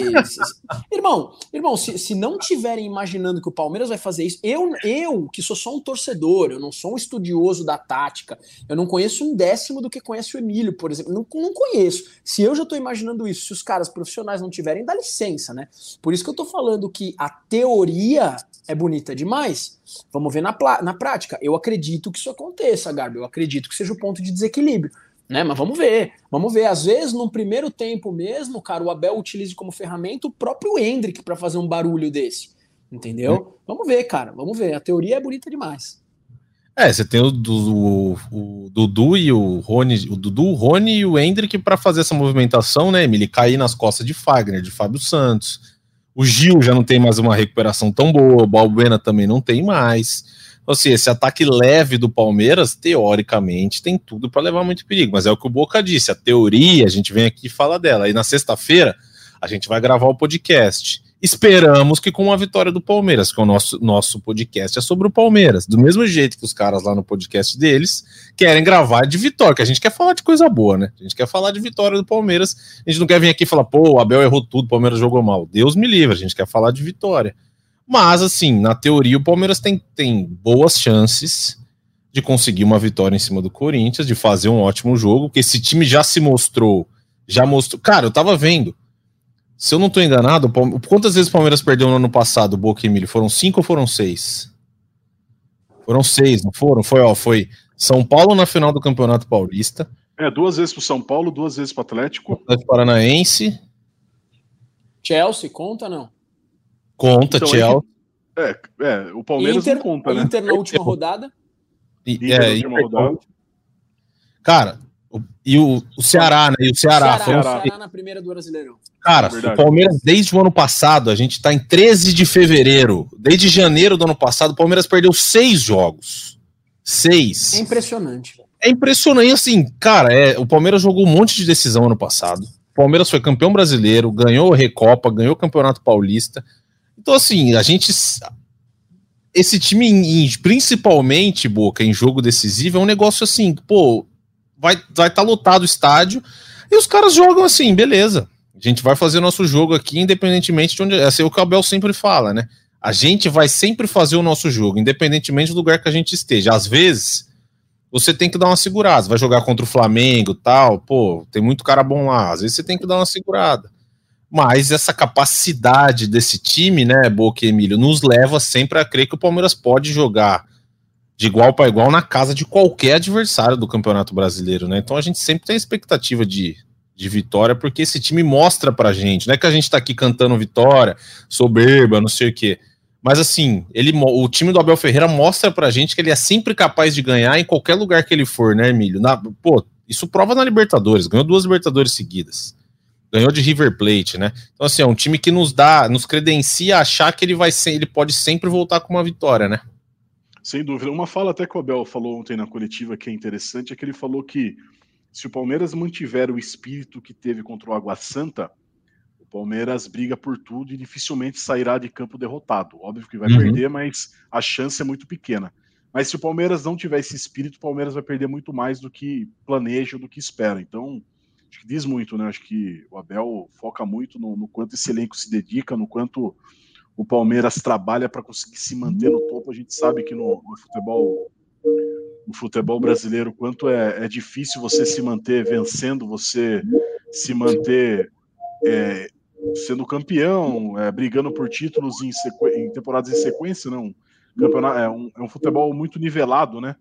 Speaker 3: irmão, irmão, se, se não tiverem imaginando que o Palmeiras vai fazer isso, eu, eu, que sou só um torcedor, eu não sou um estudioso da tática, eu não conheço um décimo do que conhece o Emílio, por exemplo, não, não conheço. Se eu já estou imaginando isso, se os caras profissionais não tiverem, dá licença, né? Por isso que eu estou falando que a teoria é bonita demais. Vamos ver na, na prática. Eu acredito que isso aconteça, Garbi, eu acredito que seja o ponto de desequilíbrio. Né? Mas vamos ver, vamos ver. Às vezes, no primeiro tempo mesmo, cara, o Abel utiliza como ferramenta o próprio Hendrick para fazer um barulho desse. Entendeu? É. Vamos ver, cara, vamos ver. A teoria é bonita demais.
Speaker 1: É, você tem o, o, o, Dudu e o Rony, o Dudu, o Rony e o Hendrick para fazer essa movimentação, né, Emily? Cair nas costas de Fagner, de Fábio Santos. O Gil já não tem mais uma recuperação tão boa, o Balbuena também não tem mais. Assim, esse ataque leve do Palmeiras, teoricamente, tem tudo para levar muito perigo. Mas é o que o Boca disse, a teoria, a gente vem aqui e fala dela. Aí na sexta-feira, a gente vai gravar o podcast. Esperamos que com uma vitória do Palmeiras, que o nosso, nosso podcast é sobre o Palmeiras. Do mesmo jeito que os caras lá no podcast deles querem gravar de vitória, que a gente quer falar de coisa boa, né? A gente quer falar de vitória do Palmeiras. A gente não quer vir aqui e falar, pô, o Abel errou tudo, o Palmeiras jogou mal. Deus me livre, a gente quer falar de vitória. Mas, assim, na teoria, o Palmeiras tem, tem boas chances de conseguir uma vitória em cima do Corinthians, de fazer um ótimo jogo, porque esse time já se mostrou, já mostrou. Cara, eu tava vendo. Se eu não tô enganado, quantas vezes o Palmeiras perdeu no ano passado, Boca e Emílio? Foram cinco ou foram seis? Foram seis, não foram? Foi, ó, foi São Paulo na final do Campeonato Paulista.
Speaker 2: É, duas vezes pro São Paulo, duas vezes pro Atlético.
Speaker 1: Atlético Paranaense.
Speaker 3: Chelsea, conta não?
Speaker 1: Conta, então, Chelsea.
Speaker 2: É, é, o Palmeiras
Speaker 3: Inter,
Speaker 2: não conta, né?
Speaker 3: Inter na última rodada.
Speaker 1: E, é, Inter na última rodada. Cara, o, e o, o Ceará, né? E o Ceará.
Speaker 3: Ceará, o Ceará na primeira do Brasileirão.
Speaker 1: Cara, é o Palmeiras, desde o ano passado, a gente tá em 13 de fevereiro. Desde janeiro do ano passado, o Palmeiras perdeu seis jogos. Seis.
Speaker 3: É impressionante.
Speaker 1: É impressionante, assim, cara, é, o Palmeiras jogou um monte de decisão ano passado. O Palmeiras foi campeão brasileiro, ganhou a Recopa, ganhou o Campeonato Paulista. Então, assim, a gente. Esse time, principalmente, Boca, em jogo decisivo, é um negócio assim, pô, vai estar vai tá lotado o estádio e os caras jogam assim, beleza. A gente vai fazer nosso jogo aqui, independentemente de onde. É o que o Abel sempre fala, né? A gente vai sempre fazer o nosso jogo, independentemente do lugar que a gente esteja. Às vezes, você tem que dar uma segurada. Você vai jogar contra o Flamengo tal, pô, tem muito cara bom lá. Às vezes você tem que dar uma segurada. Mas essa capacidade desse time, né, Boca e Emílio, nos leva sempre a crer que o Palmeiras pode jogar de igual para igual na casa de qualquer adversário do Campeonato Brasileiro, né? Então a gente sempre tem a expectativa de, de vitória, porque esse time mostra pra gente. Não é que a gente tá aqui cantando vitória, soberba, não sei o quê. Mas assim, ele, o time do Abel Ferreira mostra pra gente que ele é sempre capaz de ganhar em qualquer lugar que ele for, né, Emílio? Na, pô, isso prova na Libertadores, ganhou duas Libertadores seguidas. Ganhou de River Plate, né? Então, assim, é um time que nos dá, nos credencia a achar que ele vai ser, ele pode sempre voltar com uma vitória, né?
Speaker 2: Sem dúvida. Uma fala até que o Abel falou ontem na coletiva que é interessante é que ele falou que se o Palmeiras mantiver o espírito que teve contra o Água Santa, o Palmeiras briga por tudo e dificilmente sairá de campo derrotado. Óbvio que vai uhum. perder, mas a chance é muito pequena. Mas se o Palmeiras não tiver esse espírito, o Palmeiras vai perder muito mais do que planeja, do que espera. Então, acho que diz muito, né? Acho que o Abel foca muito no, no quanto esse elenco se dedica, no quanto o Palmeiras trabalha para conseguir se manter no topo. A gente sabe que no, no futebol no futebol brasileiro quanto é, é, difícil você se manter vencendo, você se manter é, sendo campeão, é, brigando por títulos em, em, temporadas em sequência, não. Campeonato, é, um, é um futebol muito nivelado, né?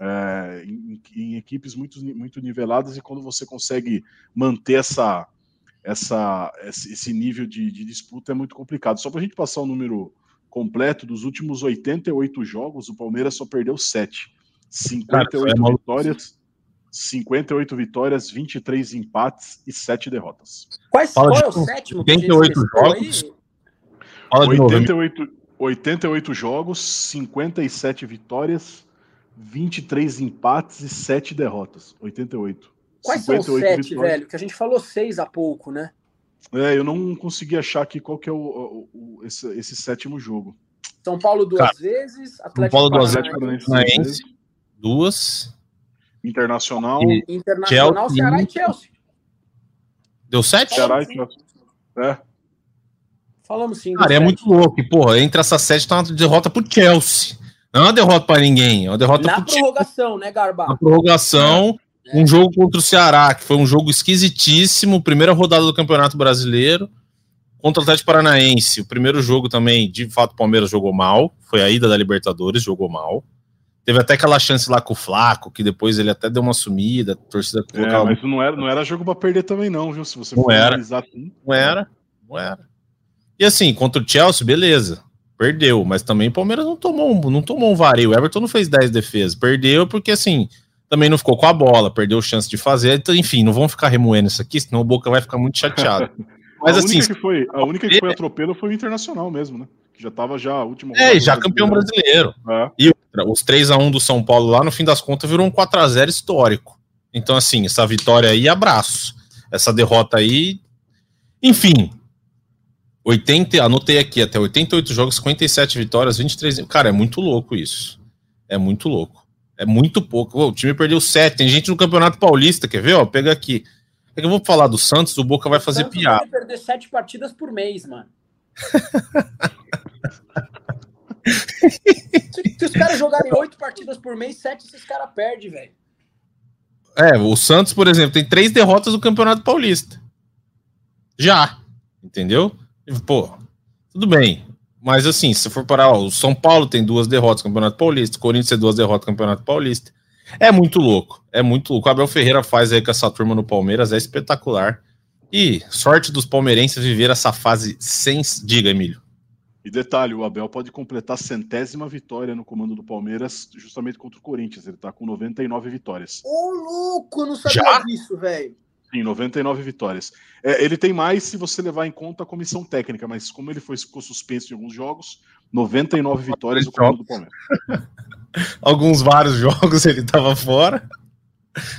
Speaker 2: É, em, em, equipes muito, muito niveladas e quando você consegue manter essa, essa, esse nível de, de disputa é muito complicado. Só para a gente passar o número completo, dos últimos 88 jogos, o Palmeiras só perdeu 7. 58 Cara, é vitórias, 58 vitórias, 23 empates e 7 derrotas.
Speaker 3: Quais, qual é o sétimo?
Speaker 1: 88 jogos.
Speaker 2: 88, 88 jogos, 57 vitórias, 23 empates e 7 derrotas. 88.
Speaker 3: Quais são os 7, velho? Que a gente falou 6 há pouco, né?
Speaker 2: É, eu não consegui achar aqui qual que é o, o, o esse, esse, sétimo jogo.
Speaker 3: São Paulo duas Cara, vezes,
Speaker 1: Atlético São Paulo duas vezes, duas.
Speaker 2: Internacional.
Speaker 3: E Internacional, Chelsea, Ceará e Chelsea.
Speaker 1: Deu sete?
Speaker 2: Ceará e Chelsea. É.
Speaker 3: Falamos sim.
Speaker 1: Cara, é muito louco. porra, entre essas sete tá uma derrota pro Chelsea. Não é uma derrota para ninguém, é uma derrota
Speaker 3: Na prorrogação, Chelsea. né, Garba?
Speaker 1: Na prorrogação. É. Um jogo contra o Ceará, que foi um jogo esquisitíssimo, primeira rodada do Campeonato Brasileiro. Contra o Atlético Paranaense, o primeiro jogo também, de fato, o Palmeiras jogou mal. Foi a ida da Libertadores, jogou mal. Teve até aquela chance lá com o Flaco, que depois ele até deu uma sumida, a torcida
Speaker 2: é, colocava... mas não era, não era jogo para perder também não, viu? Se você
Speaker 1: não era, assim, não era, não era. E assim, contra o Chelsea, beleza, perdeu, mas também o Palmeiras não tomou, não tomou um vareio, o Everton não fez 10 defesas, perdeu porque assim, também não ficou com a bola, perdeu chance de fazer, então, enfim, não vão ficar remoendo isso aqui, senão o Boca vai ficar muito chateado.
Speaker 2: Mas a assim, única que foi, a única que foi atropelo foi o Internacional mesmo, né? Que já tava já último.
Speaker 1: É, já campeão brasileiro. É. E os 3 a 1 do São Paulo lá, no fim das contas, virou um 4 a 0 histórico. Então, assim, essa vitória aí, abraço. Essa derrota aí, enfim. 80, anotei aqui, até 88 jogos, 57 vitórias, 23. Cara, é muito louco isso. É muito louco. É muito pouco. o time perdeu 7. Tem gente no Campeonato Paulista, quer ver? Ó, pega aqui. É que eu vou falar do Santos, o Boca vai fazer piada. Vai
Speaker 3: perder 7 partidas por mês, mano. se, se, os caras jogarem oito partidas por mês, sete esses caras perdem, velho.
Speaker 1: É, o Santos, por exemplo, tem três derrotas no Campeonato Paulista. Já. Entendeu? Pô, tudo bem. Mas assim, se for parar, ó, o São Paulo tem duas derrotas no Campeonato Paulista, o Corinthians tem duas derrotas no Campeonato Paulista. É muito louco. É muito louco. O Abel Ferreira faz aí com essa turma no Palmeiras, é espetacular. E sorte dos palmeirenses viver essa fase sem. Diga, Emílio.
Speaker 2: E detalhe, o Abel pode completar a centésima vitória no comando do Palmeiras, justamente contra o Corinthians. Ele tá com 99 vitórias.
Speaker 3: Ô, louco, não sabia Já? disso, velho.
Speaker 2: Sim, 99 vitórias. É, ele tem mais se você levar em conta a comissão técnica, mas como ele foi, ficou suspenso em alguns jogos, 99 vitórias comando do Palmeiras.
Speaker 1: Alguns vários jogos ele estava fora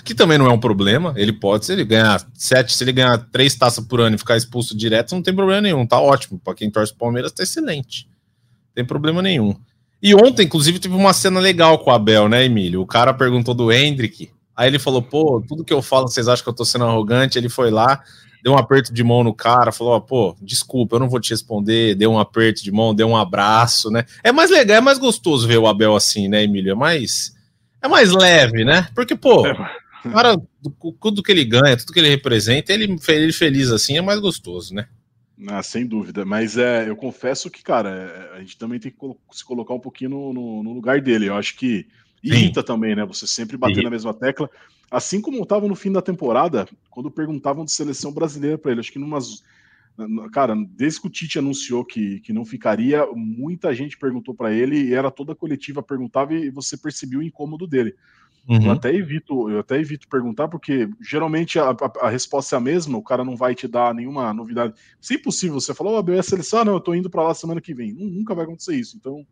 Speaker 1: que também não é um problema. Ele pode, se ele ganhar sete, se ele ganhar três taças por ano e ficar expulso direto, não tem problema nenhum, tá ótimo. Para quem torce o Palmeiras, tá excelente. Não tem problema nenhum. E ontem, inclusive, teve uma cena legal com o Abel, né, Emílio? O cara perguntou do Hendrick, aí ele falou: pô, tudo que eu falo, vocês acham que eu tô sendo arrogante? Ele foi lá, deu um aperto de mão no cara, falou: pô, desculpa, eu não vou te responder. Deu um aperto de mão, deu um abraço, né? É mais legal, é mais gostoso ver o Abel assim, né, Emílio? É mais é mais leve, né? Porque, pô, é. o cara, tudo que ele ganha, tudo que ele representa, ele, ele feliz assim é mais gostoso, né?
Speaker 2: Ah, sem dúvida, mas é, eu confesso que, cara, é, a gente também tem que se colocar um pouquinho no, no, no lugar dele. Eu acho que irrita Sim. também, né? Você sempre bater na mesma tecla. Assim como estava no fim da temporada, quando perguntavam de seleção brasileira para ele, acho que numas. Cara, desde que o Tite anunciou que, que não ficaria, muita gente perguntou para ele e era toda a coletiva perguntava e você percebia o incômodo dele. Uhum. Eu até evito, eu até evito perguntar, porque geralmente a, a, a, resposta é a mesma, o cara não vai te dar nenhuma novidade. Se possível, você falou, oh, a seleção, ah, não, eu tô indo para lá semana que vem. Nunca vai acontecer isso. Então,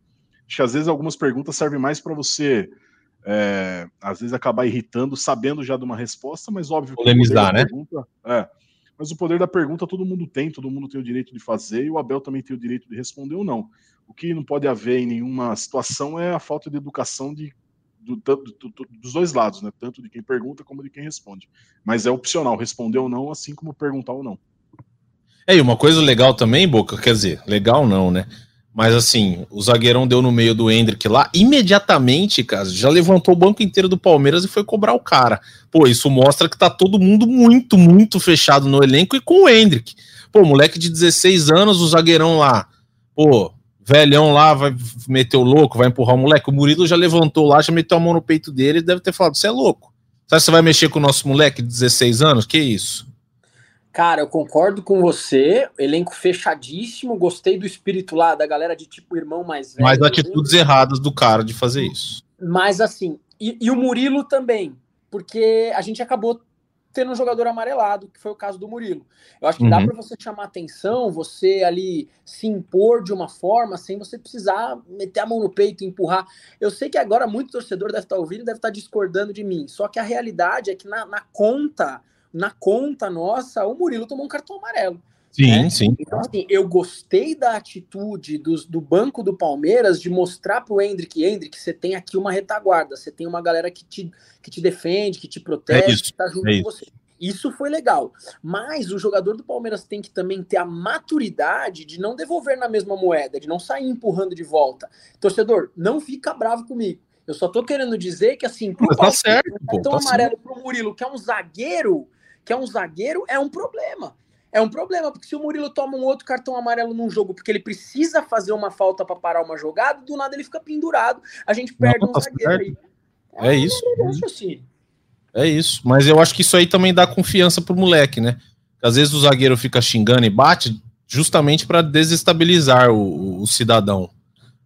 Speaker 2: acho que às vezes algumas perguntas servem mais para você é, às vezes acabar irritando, sabendo já de uma resposta, mas óbvio
Speaker 1: que Polemizar, né?
Speaker 2: Pergunta, é, mas o poder da pergunta todo mundo tem, todo mundo tem o direito de fazer, e o Abel também tem o direito de responder ou não. O que não pode haver em nenhuma situação é a falta de educação de, do, do, do, dos dois lados, né? Tanto de quem pergunta como de quem responde. Mas é opcional responder ou não, assim como perguntar ou não.
Speaker 1: É, e uma coisa legal também, Boca, quer dizer, legal não, né? Mas assim, o zagueirão deu no meio do Hendrick lá, imediatamente, cara, já levantou o banco inteiro do Palmeiras e foi cobrar o cara. Pô, isso mostra que tá todo mundo muito, muito fechado no elenco e com o Hendrick. Pô, moleque de 16 anos, o zagueirão lá, pô, velhão lá, vai meter o louco, vai empurrar o moleque. O Murilo já levantou lá, já meteu a mão no peito dele e deve ter falado: você é louco. Sabe, você vai mexer com o nosso moleque de 16 anos? Que isso?
Speaker 3: Cara, eu concordo com você. Elenco fechadíssimo. Gostei do espírito lá da galera de tipo irmão mais
Speaker 1: velho. Mas atitudes né? erradas do cara de fazer isso.
Speaker 3: Mas assim, e, e, o Murilo também, porque a gente acabou tendo um jogador amarelado, que foi o caso do Murilo. Eu acho que uhum. dá para você chamar atenção, você ali se impor de uma forma sem você precisar meter a mão no peito, empurrar. Eu sei que agora muito torcedor deve estar ouvindo, deve estar discordando de mim. Só que a realidade é que na, na conta na conta nossa, o Murilo tomou um cartão amarelo.
Speaker 1: Sim, né? sim.
Speaker 3: Então, assim, eu gostei da atitude do, do banco do Palmeiras de mostrar pro Hendrick, Hendrick, você tem aqui uma retaguarda, você tem uma galera que te, que te defende, que te protege, é isso, que tá junto é com você. Isso foi legal. Mas o jogador do Palmeiras tem que também ter a maturidade de não devolver na mesma moeda, de não sair empurrando de volta. Torcedor, não fica bravo comigo. Eu só tô querendo dizer que, assim,
Speaker 1: pro tá certo,
Speaker 3: um cartão tá amarelo certo. pro Murilo, que é um zagueiro, que é um zagueiro, é um problema. É um problema, porque se o Murilo toma um outro cartão amarelo num jogo, porque ele precisa fazer uma falta para parar uma jogada, do nada ele fica pendurado, a gente perde Não, um tá zagueiro aí.
Speaker 1: É, é isso. Assim. É isso. Mas eu acho que isso aí também dá confiança pro moleque, né? Às vezes o zagueiro fica xingando e bate justamente para desestabilizar o, o, cidadão.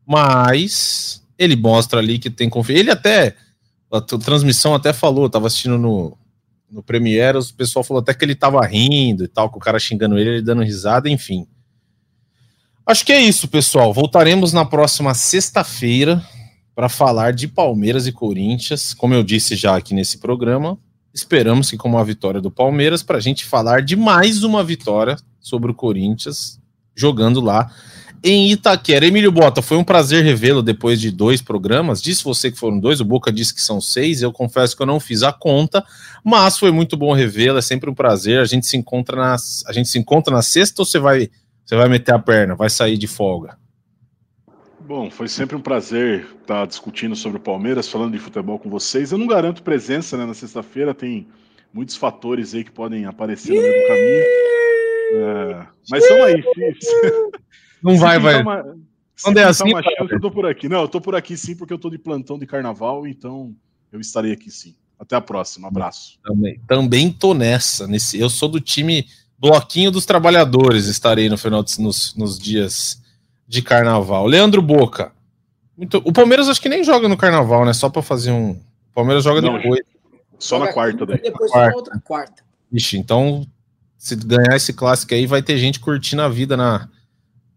Speaker 1: Mas ele mostra ali que tem confiança. Ele até. A transmissão até falou, tava assistindo no, no Premiere, o pessoal falou até que ele tava rindo e tal, com o cara xingando ele, ele dando risada, enfim. Acho que é isso, pessoal. Voltaremos na próxima sexta-feira para falar de Palmeiras e Corinthians, como eu disse já aqui nesse programa. Esperamos que com uma vitória do Palmeiras, para a gente falar de mais uma vitória sobre o Corinthians, jogando lá em Itaquera. Emílio Bota, foi um prazer revê-lo depois de dois programas. Disse você que foram dois, o Boca disse que são seis. Eu confesso que eu não fiz a conta, mas foi muito bom revê-lo. É sempre um prazer. A gente se encontra na, a gente se encontra na sexta ou você vai, você vai meter a perna, vai sair de folga?
Speaker 2: Bom, foi sempre um prazer estar discutindo sobre o Palmeiras, falando de futebol com vocês. Eu não garanto presença né, na sexta-feira, tem muitos fatores aí que podem aparecer no meio do caminho. É, mas são aí.
Speaker 1: Não vai, vai.
Speaker 2: Uma, Quando é assim, uma chance, eu tô por aqui. Não, eu tô por aqui sim, porque eu tô de plantão de carnaval, então eu estarei aqui sim. Até a próxima, abraço.
Speaker 1: Também, também tô nessa. Nesse, eu sou do time Bloquinho dos Trabalhadores, estarei no final de, nos, nos dias de carnaval. Leandro Boca. Muito, o Palmeiras acho que nem joga no carnaval, né? Só para fazer um. O Palmeiras joga Não, depois.
Speaker 2: Só na quarta daí.
Speaker 3: Depois quarta. outra quarta.
Speaker 1: Ixi, então se ganhar esse clássico aí, vai ter gente curtindo a vida na,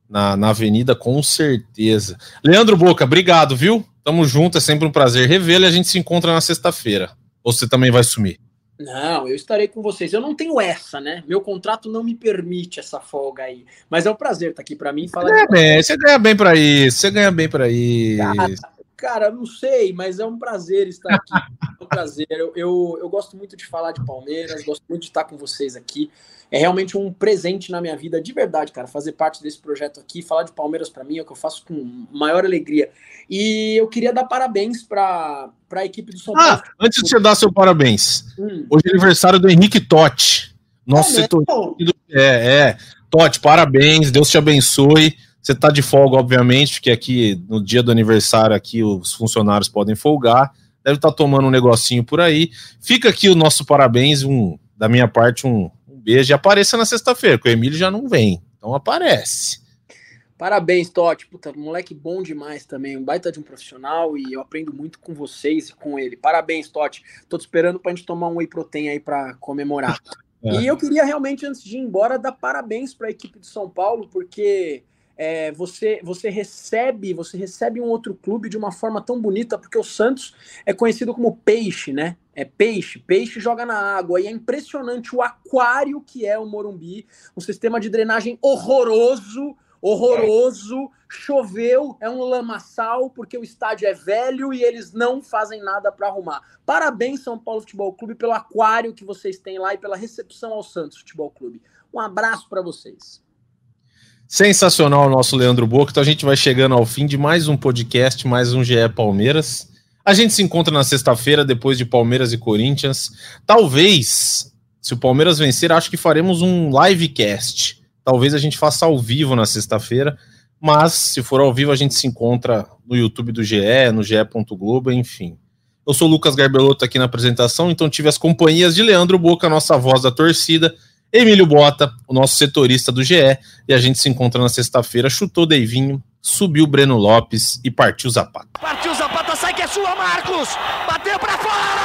Speaker 1: na, na avenida, com certeza. Leandro Boca, obrigado, viu? Tamo junto, é sempre um prazer revê-lo e a gente se encontra na sexta-feira. Ou você também vai sumir?
Speaker 3: Não, eu estarei com vocês. Eu não tenho essa, né? Meu contrato não me permite essa folga aí. Mas é um prazer estar aqui para mim.
Speaker 1: Falar você, ganha bem, você ganha bem para isso. Você ganha bem para isso.
Speaker 3: Cara, não sei, mas é um prazer estar aqui. É um prazer. Eu, eu, eu, gosto muito de falar de Palmeiras, gosto muito de estar com vocês aqui. É realmente um presente na minha vida, de verdade, cara, fazer parte desse projeto aqui. Falar de Palmeiras para mim é o que eu faço com maior alegria. E eu queria dar parabéns para a equipe do São
Speaker 1: ah, Paulo. Antes de você dar seu parabéns, hum. hoje é aniversário do Henrique Totti, nosso é setor. É, é. Totti, parabéns, Deus te abençoe. Você tá de folga, obviamente, porque aqui no dia do aniversário aqui os funcionários podem folgar. Deve estar tá tomando um negocinho por aí. Fica aqui o nosso parabéns, um da minha parte um, um beijo. E apareça na sexta-feira, que o Emílio já não vem. Então aparece.
Speaker 3: Parabéns, Totti. Puta, moleque bom demais também. Um baita de um profissional e eu aprendo muito com vocês e com ele. Parabéns, Totti. Tô te esperando pra gente tomar um whey protein aí para comemorar. É. E eu queria realmente, antes de ir embora, dar parabéns para a equipe de São Paulo, porque é, você, você recebe você recebe um outro clube de uma forma tão bonita, porque o Santos é conhecido como peixe, né? É peixe, peixe joga na água, e é impressionante o aquário que é o Morumbi, um sistema de drenagem horroroso, horroroso. Choveu, é um lamaçal, porque o estádio é velho e eles não fazem nada para arrumar. Parabéns, São Paulo Futebol Clube, pelo aquário que vocês têm lá e pela recepção ao Santos Futebol Clube. Um abraço para vocês.
Speaker 1: Sensacional o nosso Leandro Boca. Então a gente vai chegando ao fim de mais um podcast, mais um GE Palmeiras. A gente se encontra na sexta-feira, depois de Palmeiras e Corinthians. Talvez, se o Palmeiras vencer, acho que faremos um livecast Talvez a gente faça ao vivo na sexta-feira, mas se for ao vivo a gente se encontra no YouTube do GE, no ge.globo, enfim. Eu sou o Lucas Garbelotto aqui na apresentação, então tive as companhias de Leandro Boca, nossa voz da torcida, Emílio Bota, o nosso setorista do GE, e a gente se encontra na sexta-feira. Chutou Deivinho, subiu Breno Lopes e partiu Zapata.
Speaker 4: Partiu Zapata, sai que é sua, Marcos! Bateu para fora!